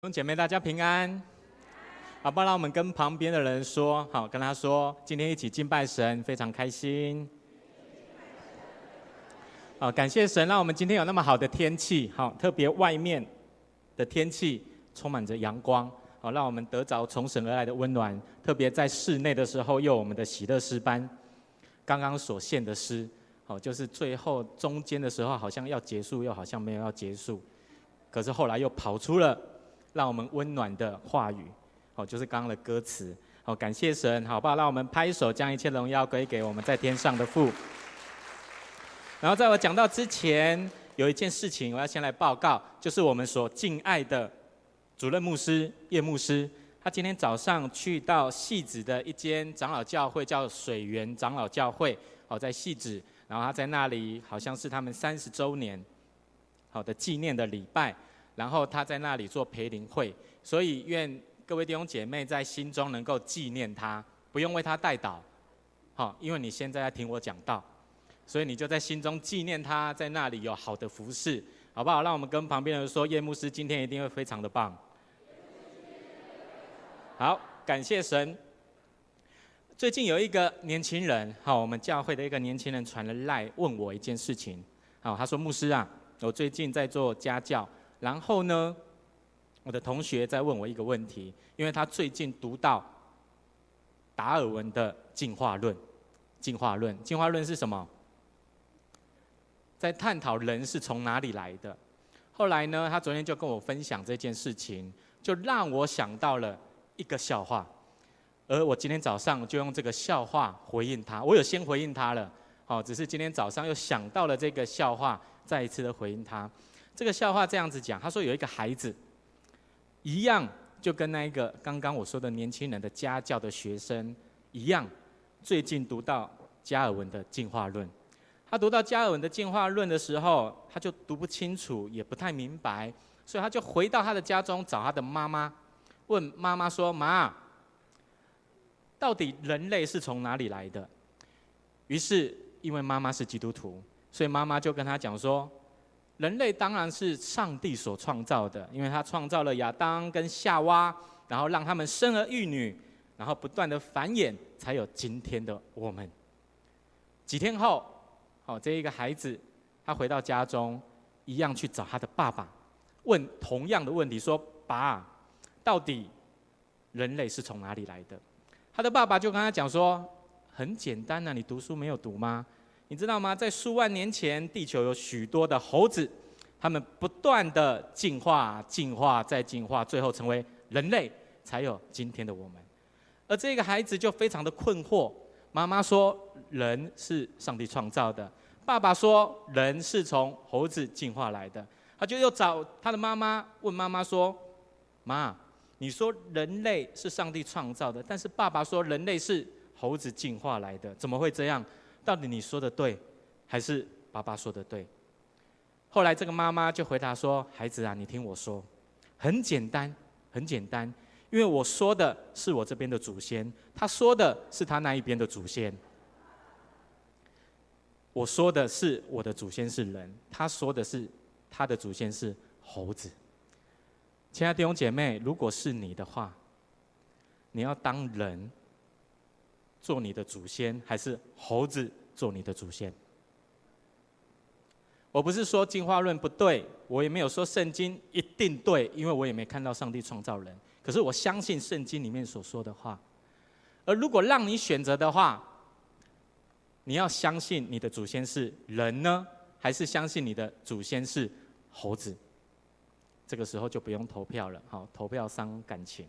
兄姐妹，大家平安。好，不然我们跟旁边的人说，好，跟他说，今天一起敬拜神，非常开心。好，感谢神，让我们今天有那么好的天气，好，特别外面的天气充满着阳光，好，让我们得着从神而来的温暖。特别在室内的时候，又我们的喜乐诗班刚刚所献的诗，好，就是最后中间的时候，好像要结束，又好像没有要结束，可是后来又跑出了。让我们温暖的话语，哦，就是刚刚的歌词，好，感谢神，好不好？让我们拍手，将一切荣耀归给我们在天上的父。然后在我讲到之前，有一件事情我要先来报告，就是我们所敬爱的主任牧师叶牧师，他今天早上去到汐止的一间长老教会，叫水源长老教会，好，在汐止，然后他在那里好像是他们三十周年，好的纪念的礼拜。然后他在那里做培灵会，所以愿各位弟兄姐妹在心中能够纪念他，不用为他代祷，好，因为你现在在听我讲道，所以你就在心中纪念他在那里有好的服侍，好不好？让我们跟旁边的人说，叶牧师今天一定会非常的棒。好，感谢神。最近有一个年轻人，好，我们教会的一个年轻人传了赖问我一件事情，好，他说牧师啊，我最近在做家教。然后呢，我的同学在问我一个问题，因为他最近读到达尔文的进化论。进化论，进化论是什么？在探讨人是从哪里来的。后来呢，他昨天就跟我分享这件事情，就让我想到了一个笑话。而我今天早上就用这个笑话回应他。我有先回应他了，好，只是今天早上又想到了这个笑话，再一次的回应他。这个笑话这样子讲，他说有一个孩子，一样就跟那一个刚刚我说的年轻人的家教的学生一样，最近读到加尔文的进化论。他读到加尔文的进化论的时候，他就读不清楚，也不太明白，所以他就回到他的家中找他的妈妈，问妈妈说：“妈，到底人类是从哪里来的？”于是因为妈妈是基督徒，所以妈妈就跟他讲说。人类当然是上帝所创造的，因为他创造了亚当跟夏娃，然后让他们生儿育女，然后不断的繁衍，才有今天的我们。几天后，好，这一个孩子，他回到家中，一样去找他的爸爸，问同样的问题，说：“爸，到底人类是从哪里来的？”他的爸爸就跟他讲说：“很简单呐，你读书没有读吗？”你知道吗？在数万年前，地球有许多的猴子，他们不断的进化、进化再进化，最后成为人类，才有今天的我们。而这个孩子就非常的困惑。妈妈说人是上帝创造的，爸爸说人是从猴子进化来的。他就又找他的妈妈，问妈妈说：“妈，你说人类是上帝创造的，但是爸爸说人类是猴子进化来的，怎么会这样？”到底你说的对，还是爸爸说的对？后来这个妈妈就回答说：“孩子啊，你听我说，很简单，很简单，因为我说的是我这边的祖先，他说的是他那一边的祖先。我说的是我的祖先是人，他说的是他的祖先是猴子。亲爱的弟兄姐妹，如果是你的话，你要当人。”做你的祖先，还是猴子做你的祖先？我不是说进化论不对，我也没有说圣经一定对，因为我也没看到上帝创造人。可是我相信圣经里面所说的话。而如果让你选择的话，你要相信你的祖先是人呢，还是相信你的祖先是猴子？这个时候就不用投票了，好，投票伤感情。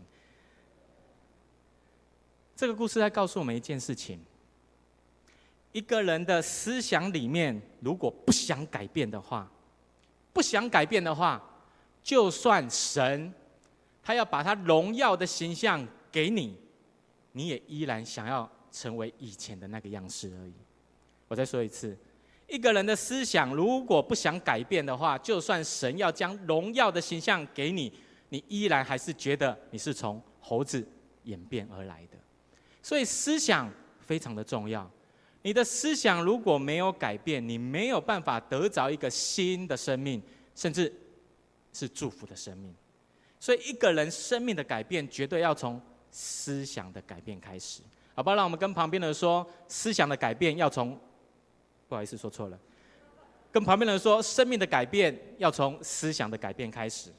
这个故事在告诉我们一件事情：一个人的思想里面，如果不想改变的话，不想改变的话，就算神他要把他荣耀的形象给你，你也依然想要成为以前的那个样式而已。我再说一次，一个人的思想如果不想改变的话，就算神要将荣耀的形象给你，你依然还是觉得你是从猴子演变而来的。所以思想非常的重要，你的思想如果没有改变，你没有办法得着一个新的生命，甚至是祝福的生命。所以一个人生命的改变，绝对要从思想的改变开始。好不好？让我们跟旁边的人说，思想的改变要从……不好意思，说错了。跟旁边的人说，生命的改变要从思想的改变开始。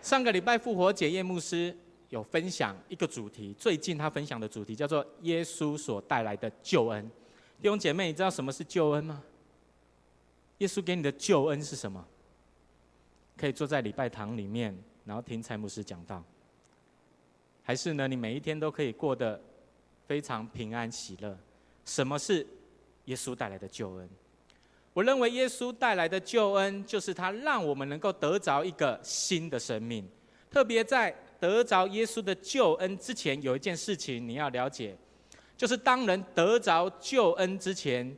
上个礼拜复活节，叶牧师有分享一个主题，最近他分享的主题叫做“耶稣所带来的救恩”。弟兄姐妹，你知道什么是救恩吗？耶稣给你的救恩是什么？可以坐在礼拜堂里面，然后听蔡牧师讲道，还是呢？你每一天都可以过得非常平安喜乐？什么是？耶稣带来的救恩，我认为耶稣带来的救恩，就是他让我们能够得着一个新的生命。特别在得着耶稣的救恩之前，有一件事情你要了解，就是当人得着救恩之前，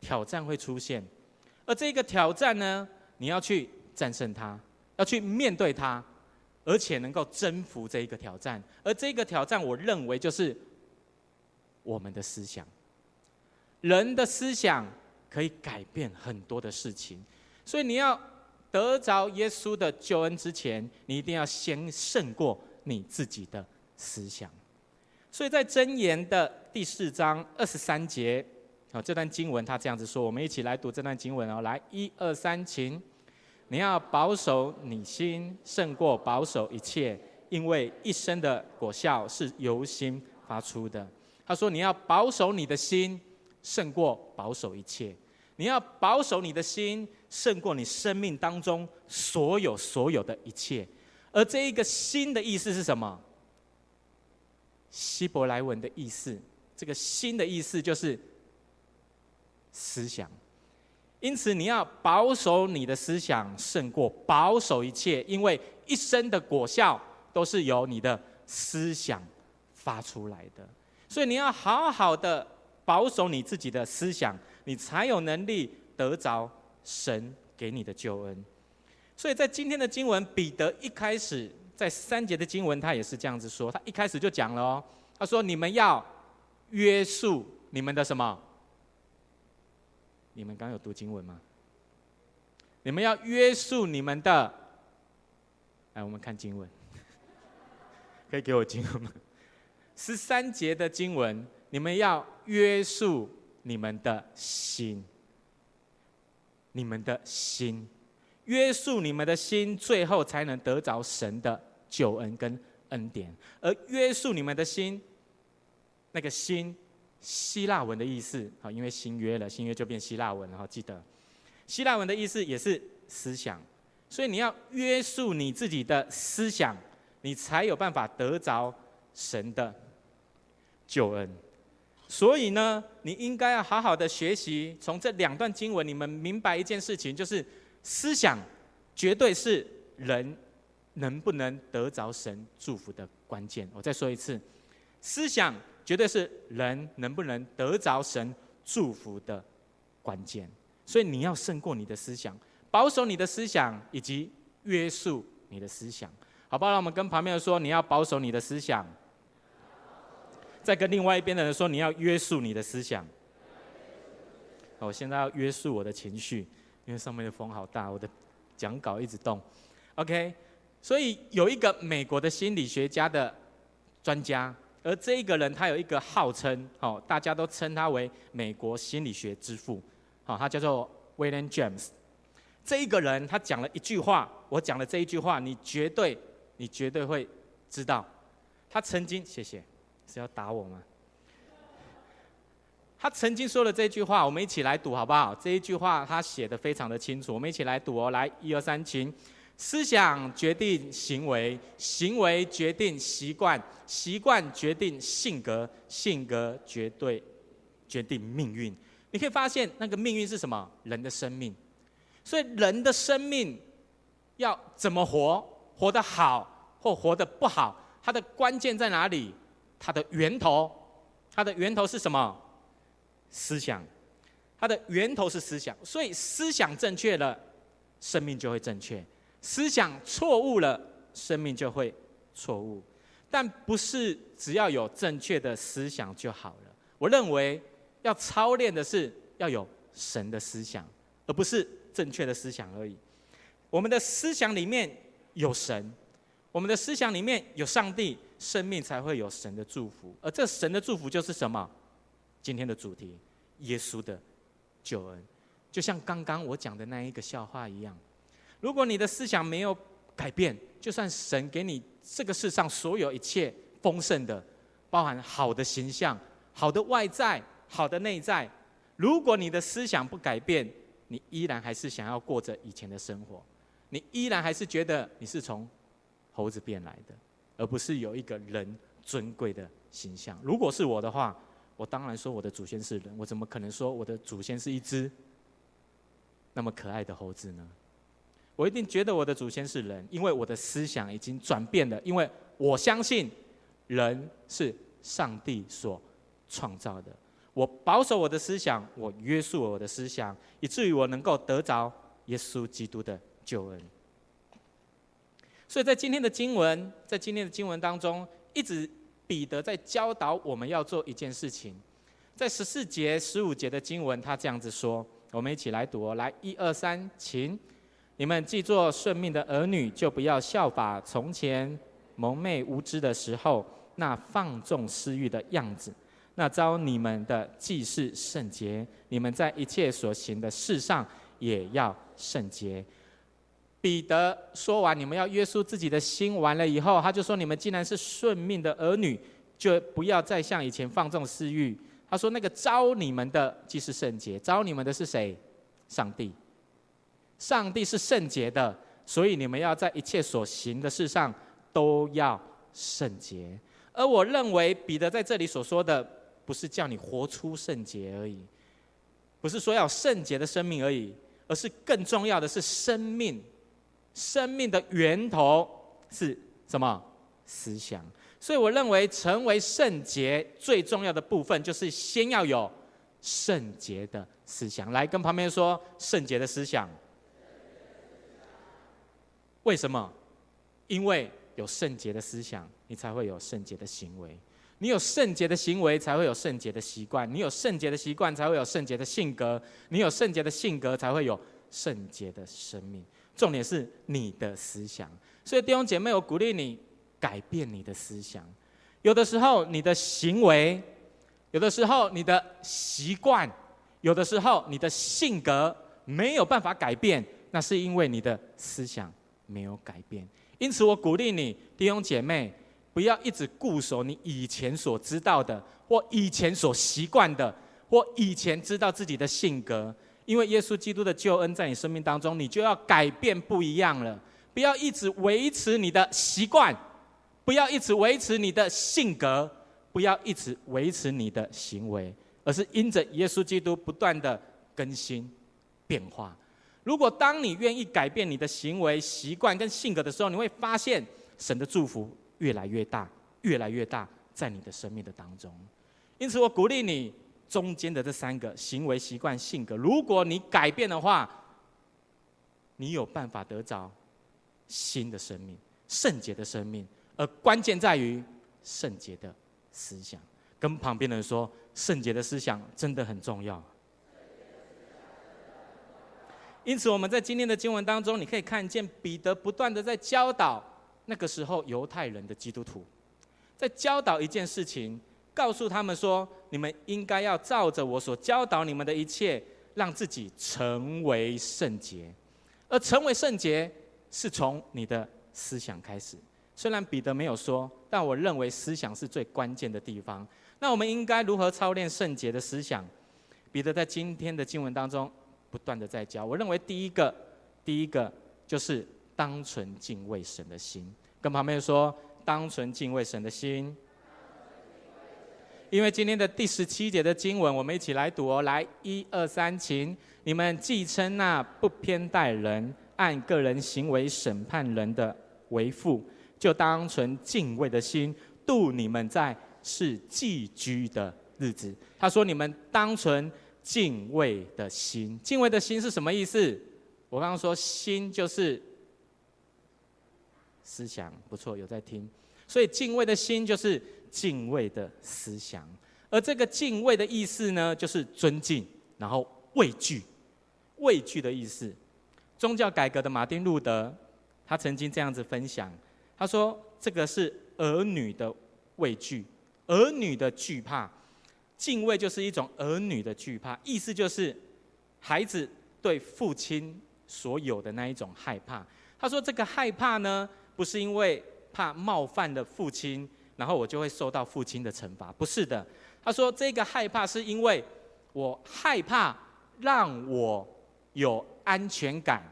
挑战会出现。而这个挑战呢，你要去战胜它，要去面对它，而且能够征服这一个挑战。而这个挑战，我认为就是我们的思想。人的思想可以改变很多的事情，所以你要得着耶稣的救恩之前，你一定要先胜过你自己的思想。所以在箴言的第四章二十三节，好，这段经文他这样子说，我们一起来读这段经文哦。来，一二三，请。你要保守你心，胜过保守一切，因为一生的果效是由心发出的。他说，你要保守你的心。胜过保守一切，你要保守你的心，胜过你生命当中所有所有的一切。而这一个心的意思是什么？希伯来文的意思，这个心的意思就是思想。因此，你要保守你的思想，胜过保守一切，因为一生的果效都是由你的思想发出来的。所以，你要好好的。保守你自己的思想，你才有能力得着神给你的救恩。所以在今天的经文，彼得一开始在三节的经文，他也是这样子说。他一开始就讲了哦，他说：“你们要约束你们的什么？你们刚刚有读经文吗？你们要约束你们的。来，我们看经文，可以给我经文吗？十三节的经文。”你们要约束你们的心，你们的心，约束你们的心，最后才能得着神的救恩跟恩典。而约束你们的心，那个心，希腊文的意思，好，因为新约了，新约就变希腊文了，好，记得，希腊文的意思也是思想，所以你要约束你自己的思想，你才有办法得着神的救恩。所以呢，你应该要好好的学习，从这两段经文，你们明白一件事情，就是思想绝对是人能不能得着神祝福的关键。我再说一次，思想绝对是人能不能得着神祝福的关键。所以你要胜过你的思想，保守你的思想，以及约束你的思想，好不好？让我们跟旁边人说，你要保守你的思想。再跟另外一边的人说，你要约束你的思想。我现在要约束我的情绪，因为上面的风好大，我的讲稿一直动。OK，所以有一个美国的心理学家的专家，而这一个人他有一个号称，哦，大家都称他为美国心理学之父，好，他叫做 William James。这一个人他讲了一句话，我讲了这一句话，你绝对，你绝对会知道，他曾经，谢谢。是要打我吗？他曾经说了这句话，我们一起来读好不好？这一句话他写的非常的清楚，我们一起来读哦。来，一二三，请。思想决定行为，行为决定习惯，习惯决定性格，性格绝对决定命运。你可以发现，那个命运是什么？人的生命。所以，人的生命要怎么活？活得好或活得不好，它的关键在哪里？它的源头，它的源头是什么？思想，它的源头是思想。所以思想正确了，生命就会正确；思想错误了，生命就会错误。但不是只要有正确的思想就好了。我认为要操练的是要有神的思想，而不是正确的思想而已。我们的思想里面有神，我们的思想里面有上帝，生命才会有神的祝福。而这神的祝福就是什么？今天的主题：耶稣的救恩。就像刚刚我讲的那一个笑话一样，如果你的思想没有改变，就算神给你这个世上所有一切丰盛的，包含好的形象、好的外在、好的内在，如果你的思想不改变，你依然还是想要过着以前的生活，你依然还是觉得你是从猴子变来的，而不是有一个人尊贵的形象。如果是我的话，我当然说我的祖先是人，我怎么可能说我的祖先是一只？那么可爱的猴子呢？我一定觉得我的祖先是人，因为我的思想已经转变了，因为我相信人是上帝所创造的。我保守我的思想，我约束我的思想，以至于我能够得着耶稣基督的救恩。所以在今天的经文，在今天的经文当中，一直彼得在教导我们要做一件事情。在十四节、十五节的经文，他这样子说。我们一起来读，来，一二三，请你们既做顺命的儿女，就不要效法从前蒙昧无知的时候那放纵私欲的样子。那招你们的既是圣洁，你们在一切所行的事上也要圣洁。彼得说完，你们要约束自己的心，完了以后，他就说：你们既然是顺命的儿女，就不要再像以前放纵私欲。他说：“那个招你们的既是圣洁，招你们的是谁？上帝。上帝是圣洁的，所以你们要在一切所行的事上都要圣洁。而我认为彼得在这里所说的，不是叫你活出圣洁而已，不是说要圣洁的生命而已，而是更重要的是生命。生命的源头是什么？思想。”所以我认为，成为圣洁最重要的部分，就是先要有圣洁的思想。来跟旁边说，圣洁的思想。为什么？因为有圣洁的思想，你才会有圣洁的行为。你有圣洁的行为，才会有圣洁的习惯。你有圣洁的习惯，才会有圣洁的性格。你有圣洁的性格，才会有圣洁的生命。重点是你的思想。所以弟兄姐妹，我鼓励你。改变你的思想，有的时候你的行为，有的时候你的习惯，有的时候你的性格没有办法改变，那是因为你的思想没有改变。因此，我鼓励你弟兄姐妹，不要一直固守你以前所知道的，或以前所习惯的，或以前知道自己的性格，因为耶稣基督的救恩在你生命当中，你就要改变不一样了。不要一直维持你的习惯。不要一直维持你的性格，不要一直维持你的行为，而是因着耶稣基督不断的更新变化。如果当你愿意改变你的行为习惯跟性格的时候，你会发现神的祝福越来越大，越来越大在你的生命的当中。因此，我鼓励你中间的这三个行为习惯性格，如果你改变的话，你有办法得着新的生命、圣洁的生命。而关键在于圣洁的思想，跟旁边的人说，圣洁的思想真的很重要。因此，我们在今天的经文当中，你可以看见彼得不断的在教导那个时候犹太人的基督徒，在教导一件事情，告诉他们说：你们应该要照着我所教导你们的一切，让自己成为圣洁。而成为圣洁，是从你的思想开始。虽然彼得没有说，但我认为思想是最关键的地方。那我们应该如何操练圣洁的思想？彼得在今天的经文当中不断的在教。我认为第一个，第一个就是当存敬畏神的心。跟旁边说，当存敬畏神的心。因为今天的第十七节的经文，我们一起来读哦。来，一二三，请你们既称那不偏待人、按个人行为审判人的为父。就当存敬畏的心度你们在是寄居的日子。他说：“你们当存敬畏的心，敬畏的心是什么意思？我刚刚说心就是思想，不错，有在听。所以敬畏的心就是敬畏的思想，而这个敬畏的意思呢，就是尊敬，然后畏惧，畏惧的意思。宗教改革的马丁路德，他曾经这样子分享，他说：“这个是儿女的畏惧，儿女的惧怕，敬畏就是一种儿女的惧怕，意思就是孩子对父亲所有的那一种害怕。”他说：“这个害怕呢，不是因为怕冒犯了父亲，然后我就会受到父亲的惩罚，不是的。他说这个害怕是因为我害怕让我有安全感、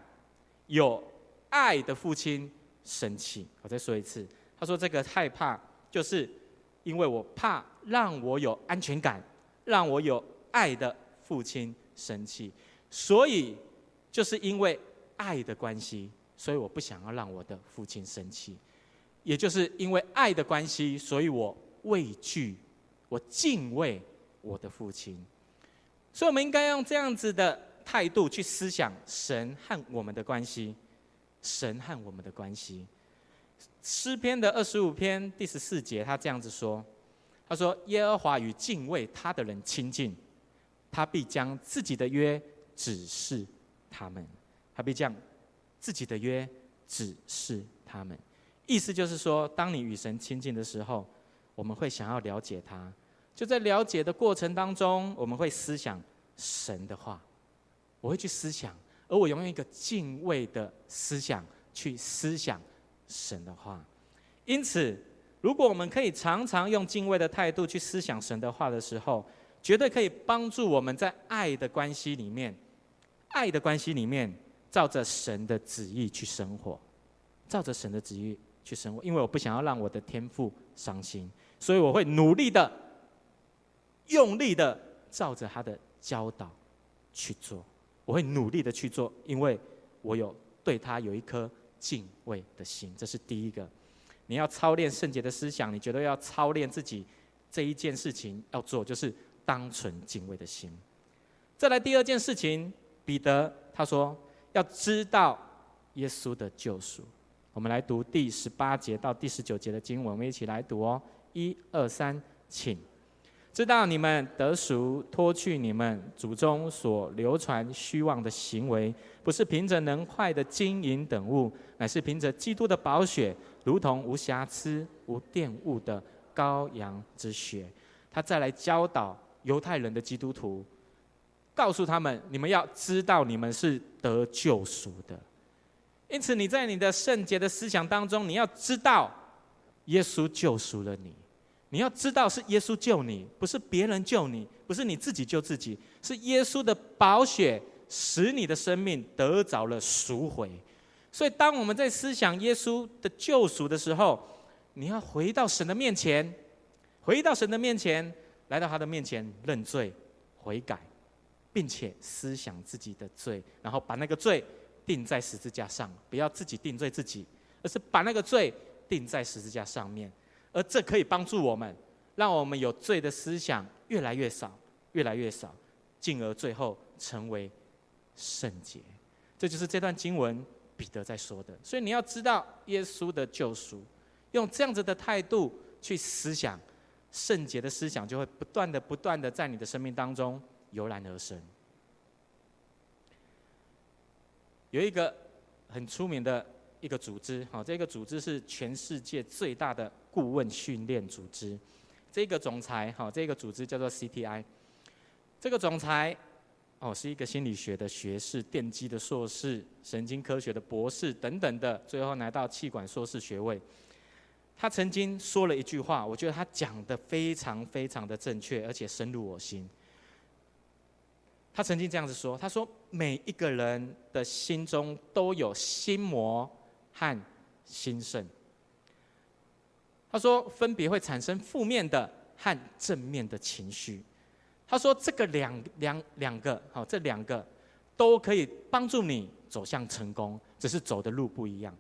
有爱的父亲生气。我再说一次，他说这个害怕就是因为我怕让我有安全感、让我有爱的父亲生气，所以就是因为爱的关系。”所以我不想要让我的父亲生气，也就是因为爱的关系，所以我畏惧，我敬畏我的父亲。所以，我们应该用这样子的态度去思想神和我们的关系，神和我们的关系。诗篇的二十五篇第十四节，他这样子说：“他说，耶和华与敬畏他的人亲近，他必将自己的约指示他们，他必将。”自己的约指示他们，意思就是说，当你与神亲近的时候，我们会想要了解他。就在了解的过程当中，我们会思想神的话，我会去思想，而我用一个敬畏的思想去思想神的话。因此，如果我们可以常常用敬畏的态度去思想神的话的时候，绝对可以帮助我们在爱的关系里面，爱的关系里面。照着神的旨意去生活，照着神的旨意去生活，因为我不想要让我的天赋伤心，所以我会努力的、用力的照着他的教导去做。我会努力的去做，因为我有对他有一颗敬畏的心。这是第一个，你要操练圣洁的思想，你觉得要操练自己这一件事情要做，就是当存敬畏的心。再来第二件事情，彼得他说。要知道耶稣的救赎，我们来读第十八节到第十九节的经文，我们一起来读哦。一二三，请知道你们得赎，脱去你们祖宗所流传虚妄的行为，不是凭着能坏的金银等物，乃是凭着基督的宝血，如同无瑕疵、无玷污的羔羊之血。他再来教导犹太人的基督徒。告诉他们，你们要知道，你们是得救赎的。因此，你在你的圣洁的思想当中，你要知道，耶稣救赎了你。你要知道，是耶稣救你，不是别人救你，不是你自己救自己，是耶稣的宝血使你的生命得着了赎回。所以，当我们在思想耶稣的救赎的时候，你要回到神的面前，回到神的面前，来到他的面前认罪悔改。并且思想自己的罪，然后把那个罪钉在十字架上，不要自己定罪自己，而是把那个罪钉在十字架上面。而这可以帮助我们，让我们有罪的思想越来越少，越来越少，进而最后成为圣洁。这就是这段经文彼得在说的。所以你要知道耶稣的救赎，用这样子的态度去思想圣洁的思想，就会不断的、不断的在你的生命当中。油然而生。有一个很出名的一个组织，好，这个组织是全世界最大的顾问训练组织。这个总裁，好，这个组织叫做 CTI。这个总裁，哦，是一个心理学的学士、电机的硕士、神经科学的博士等等的，最后拿到气管硕士学位。他曾经说了一句话，我觉得他讲的非常非常的正确，而且深入我心。他曾经这样子说：“他说，每一个人的心中都有心魔和心圣。他说，分别会产生负面的和正面的情绪。他说，这个两两两个，好，这两个都可以帮助你走向成功，只是走的路不一样。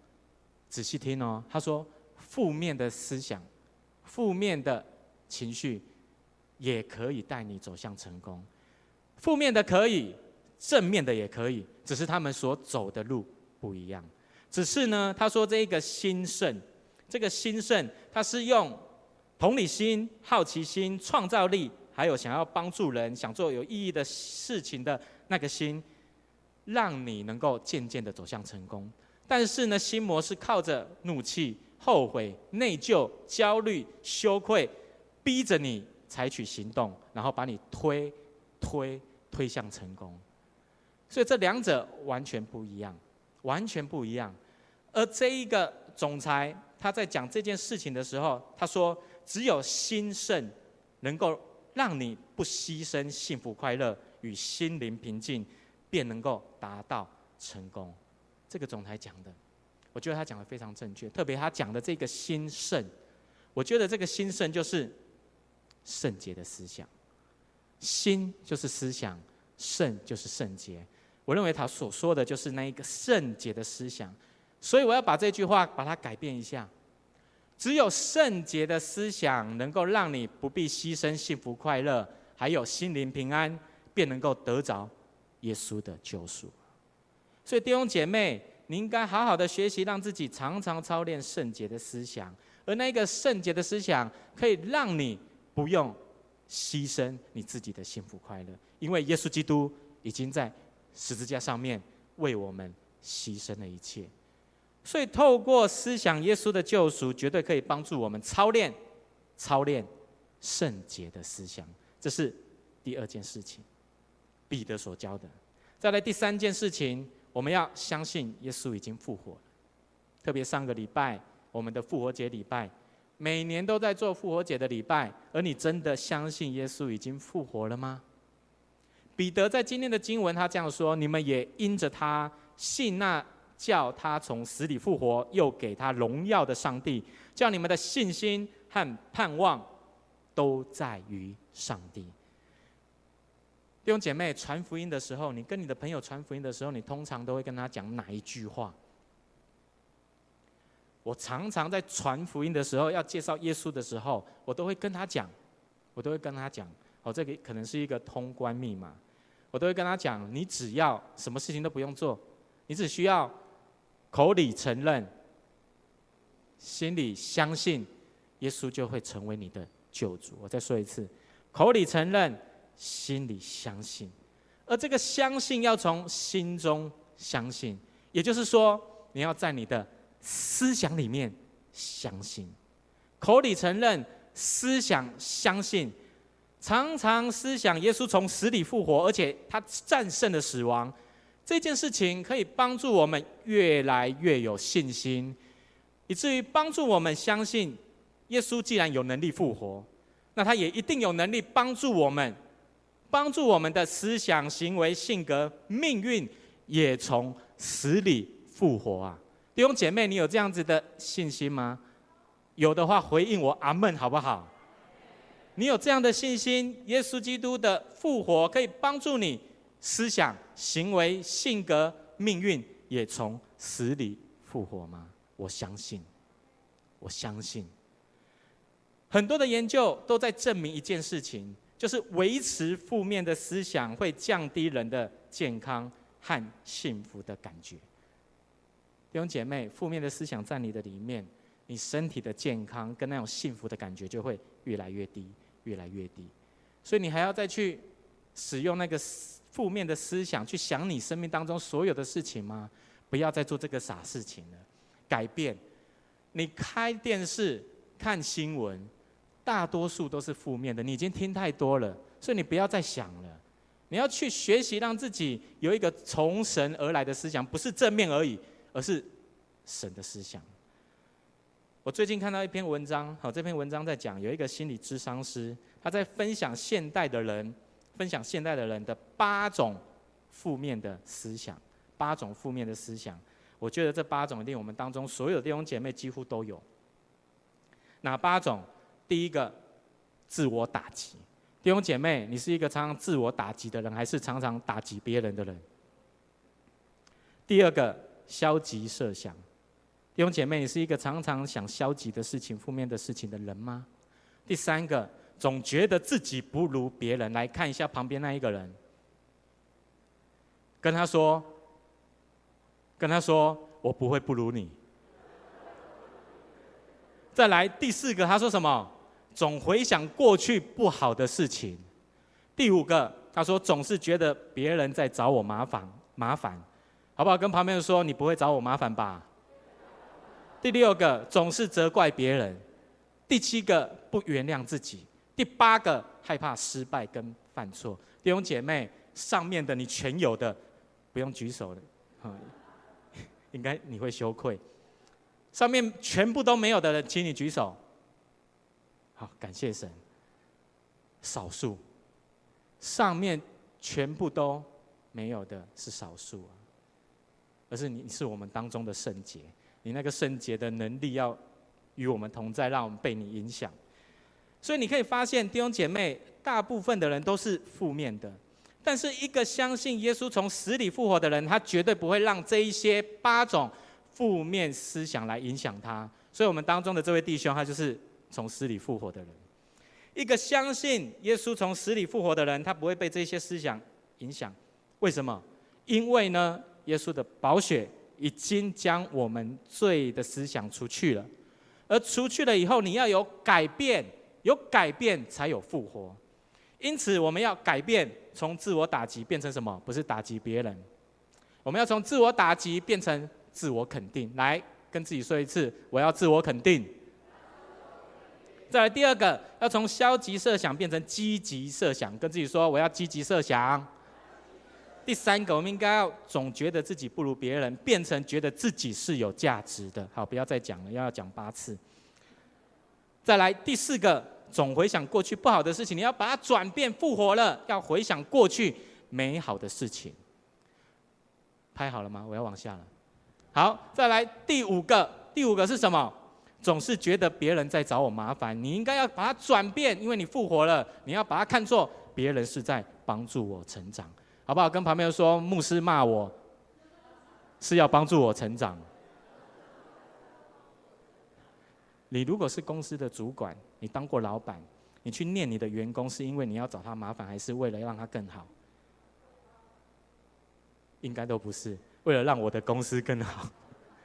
仔细听哦，他说，负面的思想、负面的情绪，也可以带你走向成功。”负面的可以，正面的也可以，只是他们所走的路不一样。只是呢，他说这个心肾，这个心肾，他是用同理心、好奇心、创造力，还有想要帮助人、想做有意义的事情的那个心，让你能够渐渐的走向成功。但是呢，心魔是靠着怒气、后悔、内疚、焦虑、羞愧，逼着你采取行动，然后把你推、推、推向成功。所以这两者完全不一样，完全不一样。而这一个总裁他在讲这件事情的时候，他说：“只有心盛能够让你不牺牲幸福快乐与心灵平静，便能够达到成功。”这个总裁讲的，我觉得他讲的非常正确。特别他讲的这个心盛，我觉得这个心盛就是圣洁的思想，心就是思想，圣就是圣洁。我认为他所说的就是那一个圣洁的思想，所以我要把这句话把它改变一下。只有圣洁的思想能够让你不必牺牲幸福快乐，还有心灵平安，便能够得着耶稣的救赎。所以弟兄姐妹，你应该好好的学习，让自己常常操练圣洁的思想。而那个圣洁的思想，可以让你不用牺牲你自己的幸福快乐，因为耶稣基督已经在十字架上面为我们牺牲了一切。所以透过思想耶稣的救赎，绝对可以帮助我们操练、操练圣洁的思想。这是第二件事情，彼得所教的。再来第三件事情。我们要相信耶稣已经复活了，特别上个礼拜我们的复活节礼拜，每年都在做复活节的礼拜，而你真的相信耶稣已经复活了吗？彼得在今天的经文他这样说：“你们也因着他信那叫他从死里复活，又给他荣耀的上帝，叫你们的信心和盼望都在于上帝。”弟兄姐妹，传福音的时候，你跟你的朋友传福音的时候，你通常都会跟他讲哪一句话？我常常在传福音的时候，要介绍耶稣的时候，我都会跟他讲，我都会跟他讲，哦，这个可能是一个通关密码，我都会跟他讲，你只要什么事情都不用做，你只需要口里承认，心里相信，耶稣就会成为你的救主。我再说一次，口里承认。心里相信，而这个相信要从心中相信，也就是说，你要在你的思想里面相信，口里承认，思想相信，常常思想耶稣从死里复活，而且他战胜了死亡，这件事情可以帮助我们越来越有信心，以至于帮助我们相信，耶稣既然有能力复活，那他也一定有能力帮助我们。帮助我们的思想、行为、性格、命运也从死里复活啊！弟兄姐妹，你有这样子的信心吗？有的话，回应我阿门，好不好？你有这样的信心，耶稣基督的复活可以帮助你思想、行为、性格、命运也从死里复活吗？我相信，我相信。很多的研究都在证明一件事情。就是维持负面的思想会降低人的健康和幸福的感觉。弟兄姐妹，负面的思想在你的里面，你身体的健康跟那种幸福的感觉就会越来越低，越来越低。所以你还要再去使用那个负面的思想去想你生命当中所有的事情吗？不要再做这个傻事情了，改变。你开电视看新闻。大多数都是负面的，你已经听太多了，所以你不要再想了。你要去学习，让自己有一个从神而来的思想，不是正面而已，而是神的思想。我最近看到一篇文章，好，这篇文章在讲有一个心理咨商师，他在分享现代的人，分享现代的人的八种负面的思想，八种负面的思想。我觉得这八种一定我们当中所有的弟兄姐妹几乎都有。哪八种？第一个，自我打击。弟兄姐妹，你是一个常常自我打击的人，还是常常打击别人的人？第二个，消极设想。弟兄姐妹，你是一个常常想消极的事情、负面的事情的人吗？第三个，总觉得自己不如别人。来看一下旁边那一个人，跟他说，跟他说，我不会不如你。再来第四个，他说什么？总回想过去不好的事情。第五个，他说总是觉得别人在找我麻烦，麻烦，好不好？跟旁边人说，你不会找我麻烦吧？第六个，总是责怪别人；第七个，不原谅自己；第八个，害怕失败跟犯错。弟兄姐妹，上面的你全有的，不用举手的，应该你会羞愧。上面全部都没有的人，请你举手。好，感谢神。少数，上面全部都没有的是少数啊，而是你是我们当中的圣洁。你那个圣洁的能力要与我们同在，让我们被你影响。所以你可以发现，弟兄姐妹，大部分的人都是负面的，但是一个相信耶稣从死里复活的人，他绝对不会让这一些八种负面思想来影响他。所以我们当中的这位弟兄，他就是从死里复活的人。一个相信耶稣从死里复活的人，他不会被这些思想影响。为什么？因为呢，耶稣的宝血。已经将我们罪的思想除去了，而除去了以后，你要有改变，有改变才有复活。因此，我们要改变，从自我打击变成什么？不是打击别人，我们要从自我打击变成自我肯定。来，跟自己说一次：我要自我肯定。再来第二个，要从消极设想变成积极设想，跟自己说：我要积极设想。第三个，我们应该要总觉得自己不如别人，变成觉得自己是有价值的。好，不要再讲了，要讲八次。再来第四个，总回想过去不好的事情，你要把它转变复活了，要回想过去美好的事情。拍好了吗？我要往下了。好，再来第五个，第五个是什么？总是觉得别人在找我麻烦，你应该要把它转变，因为你复活了，你要把它看作别人是在帮助我成长。好不好？跟旁边说，牧师骂我，是要帮助我成长。你如果是公司的主管，你当过老板，你去念你的员工，是因为你要找他麻烦，还是为了让他更好？应该都不是，为了让我的公司更好。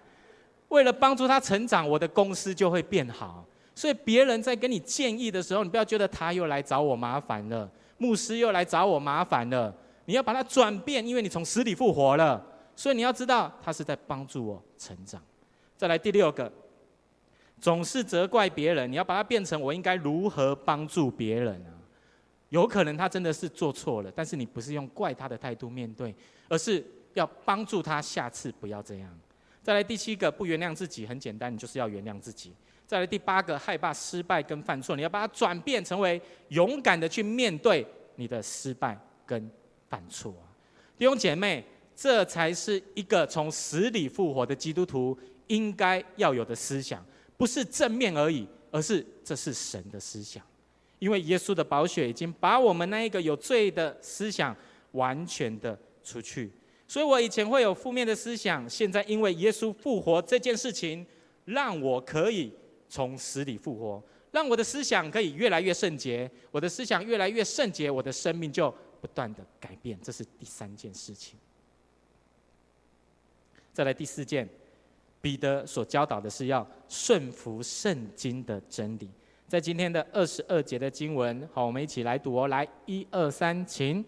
为了帮助他成长，我的公司就会变好。所以别人在跟你建议的时候，你不要觉得他又来找我麻烦了，牧师又来找我麻烦了。你要把它转变，因为你从死里复活了，所以你要知道他是在帮助我成长。再来第六个，总是责怪别人，你要把它变成我应该如何帮助别人啊？有可能他真的是做错了，但是你不是用怪他的态度面对，而是要帮助他下次不要这样。再来第七个，不原谅自己，很简单，你就是要原谅自己。再来第八个，害怕失败跟犯错，你要把它转变成为勇敢的去面对你的失败跟。犯错啊，弟兄姐妹，这才是一个从死里复活的基督徒应该要有的思想，不是正面而已，而是这是神的思想。因为耶稣的宝血已经把我们那一个有罪的思想完全的除去，所以我以前会有负面的思想，现在因为耶稣复活这件事情，让我可以从死里复活，让我的思想可以越来越圣洁，我的思想越来越圣洁，我的生命就。不断的改变，这是第三件事情。再来第四件，彼得所教导的是要顺服圣经的真理。在今天的二十二节的经文，好，我们一起来读哦。来，一二三，请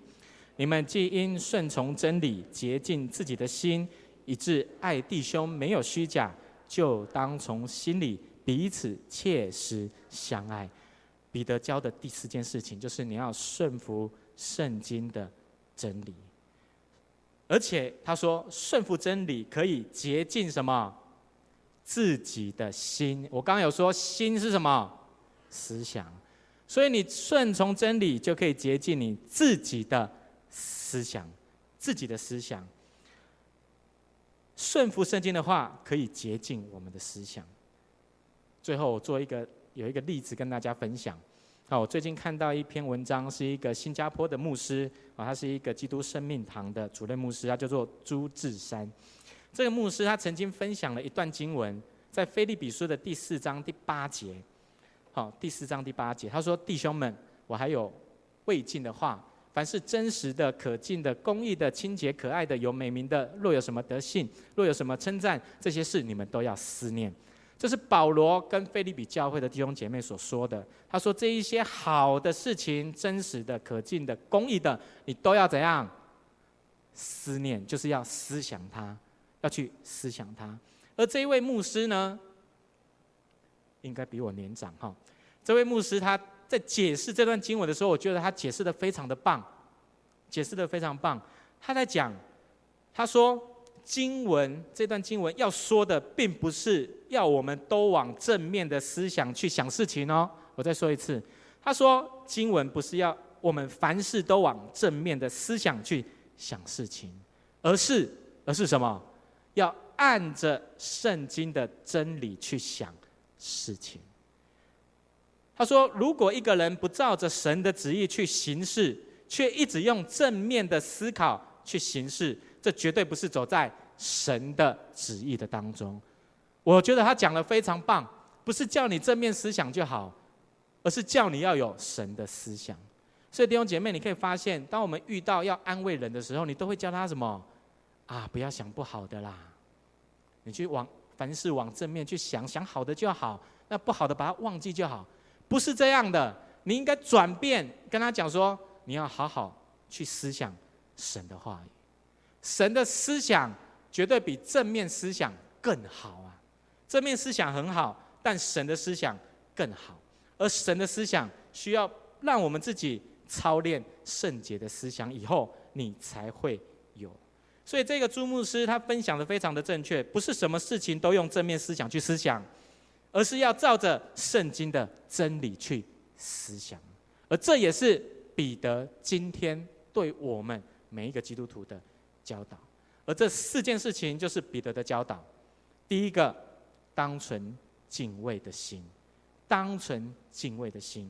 你们既因顺从真理，洁净自己的心，以致爱弟兄没有虚假，就当从心里彼此切实相爱。彼得教的第四件事情，就是你要顺服。圣经的真理，而且他说顺服真理可以洁净什么？自己的心。我刚刚有说心是什么？思想。所以你顺从真理就可以洁净你自己的思想，自己的思想。顺服圣经的话，可以洁净我们的思想。最后，我做一个有一个例子跟大家分享。好，我最近看到一篇文章，是一个新加坡的牧师啊，他是一个基督生命堂的主任牧师，他叫做朱志山。这个牧师他曾经分享了一段经文，在腓利比书的第四章第八节。好，第四章第八节，他说：“弟兄们，我还有未尽的话，凡是真实的、可敬的、公义的、清洁可爱的、有美名的，若有什么德性，若有什么称赞，这些事你们都要思念。”这是保罗跟腓利比教会的弟兄姐妹所说的。他说：“这一些好的事情，真实的、可敬的、公益的，你都要怎样思念，就是要思想他，要去思想他。而这一位牧师呢，应该比我年长哈。这位牧师他在解释这段经文的时候，我觉得他解释得非常的棒，解释得非常棒。他在讲，他说经文这段经文要说的，并不是要我们都往正面的思想去想事情哦。我再说一次，他说经文不是要我们凡事都往正面的思想去想事情，而是而是什么？要按着圣经的真理去想事情。他说，如果一个人不照着神的旨意去行事，却一直用正面的思考去行事，这绝对不是走在神的旨意的当中。我觉得他讲得非常棒，不是叫你正面思想就好，而是叫你要有神的思想。所以弟兄姐妹，你可以发现，当我们遇到要安慰人的时候，你都会教他什么？啊，不要想不好的啦，你去往凡事往正面去想，想好的就好，那不好的把它忘记就好。不是这样的，你应该转变，跟他讲说，你要好好去思想神的话语。神的思想绝对比正面思想更好啊！正面思想很好，但神的思想更好。而神的思想需要让我们自己操练圣洁的思想，以后你才会有。所以这个朱牧师他分享的非常的正确，不是什么事情都用正面思想去思想，而是要照着圣经的真理去思想。而这也是彼得今天对我们每一个基督徒的教导。而这四件事情就是彼得的教导：第一个，当存敬畏的心；当存敬畏的心；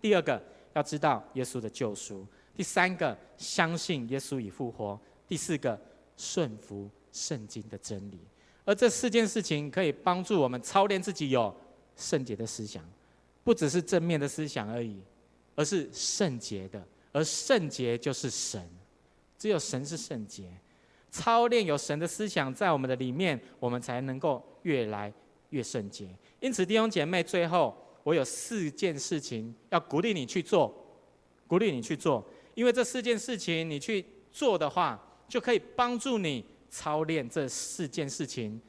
第二个，要知道耶稣的救赎；第三个，相信耶稣已复活。第四个，顺服圣经的真理，而这四件事情可以帮助我们操练自己有圣洁的思想，不只是正面的思想而已，而是圣洁的。而圣洁就是神，只有神是圣洁。操练有神的思想在我们的里面，我们才能够越来越圣洁。因此，弟兄姐妹，最后我有四件事情要鼓励你去做，鼓励你去做，因为这四件事情你去做的话。就可以帮助你操练这四件事情，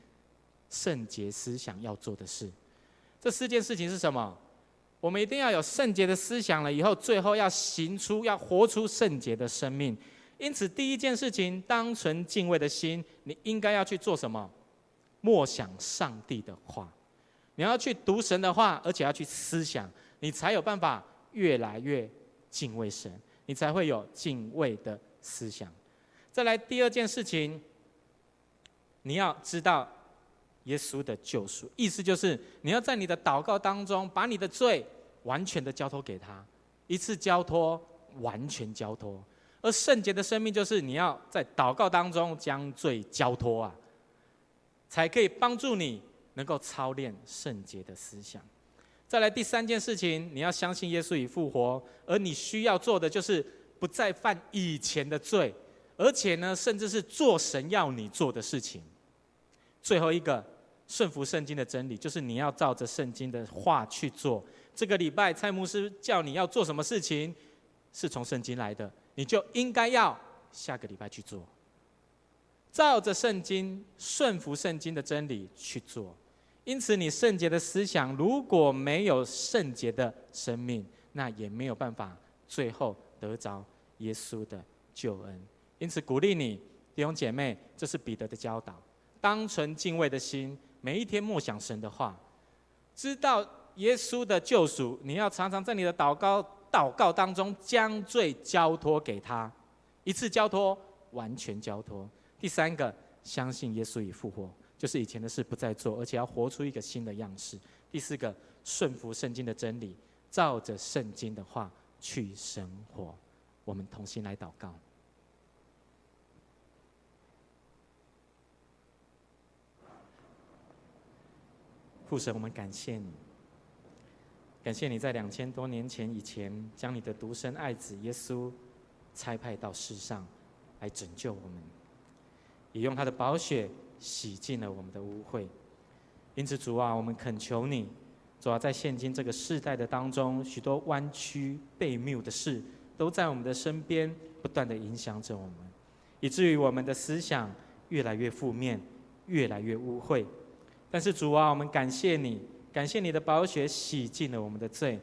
圣洁思想要做的事。这四件事情是什么？我们一定要有圣洁的思想了，以后最后要行出、要活出圣洁的生命。因此，第一件事情，当存敬畏的心，你应该要去做什么？默想上帝的话，你要去读神的话，而且要去思想，你才有办法越来越敬畏神，你才会有敬畏的思想。再来第二件事情，你要知道耶稣的救赎，意思就是你要在你的祷告当中，把你的罪完全的交托给他，一次交托，完全交托。而圣洁的生命就是你要在祷告当中将罪交托啊，才可以帮助你能够操练圣洁的思想。再来第三件事情，你要相信耶稣已复活，而你需要做的就是不再犯以前的罪。而且呢，甚至是做神要你做的事情。最后一个，顺服圣经的真理，就是你要照着圣经的话去做。这个礼拜蔡牧师叫你要做什么事情，是从圣经来的，你就应该要下个礼拜去做。照着圣经，顺服圣经的真理去做。因此，你圣洁的思想如果没有圣洁的生命，那也没有办法最后得着耶稣的救恩。因此，鼓励你弟兄姐妹，这是彼得的教导：当存敬畏的心，每一天默想神的话，知道耶稣的救赎。你要常常在你的祷告祷告当中，将罪交托给他，一次交托，完全交托。第三个，相信耶稣已复活，就是以前的事不再做，而且要活出一个新的样式。第四个，顺服圣经的真理，照着圣经的话去生活。我们同心来祷告。父神，我们感谢你，感谢你在两千多年前以前，将你的独生爱子耶稣差派到世上来拯救我们，也用他的宝血洗净了我们的污秽。因此，主啊，我们恳求你，主啊，在现今这个世代的当中，许多弯曲悖谬的事都在我们的身边不断的影响着我们。以至于我们的思想越来越负面，越来越污秽。但是主啊，我们感谢你，感谢你的宝血洗净了我们的罪。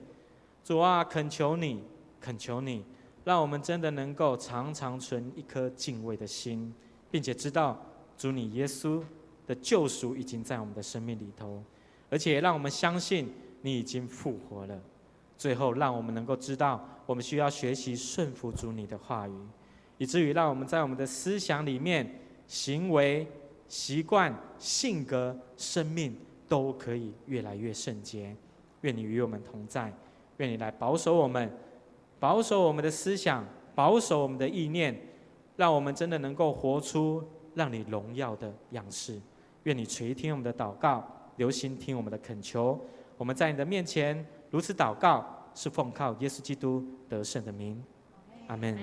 主啊，恳求你，恳求你，让我们真的能够常常存一颗敬畏的心，并且知道主你耶稣的救赎已经在我们的生命里头，而且让我们相信你已经复活了。最后，让我们能够知道，我们需要学习顺服主你的话语，以至于让我们在我们的思想里面、行为、习惯、性格、生命都可以越来越圣洁。愿你与我们同在。愿你来保守我们，保守我们的思想，保守我们的意念，让我们真的能够活出让你荣耀的样式。愿你垂听我们的祷告，留心听我们的恳求。我们在你的面前如此祷告，是奉靠耶稣基督得胜的名。阿门。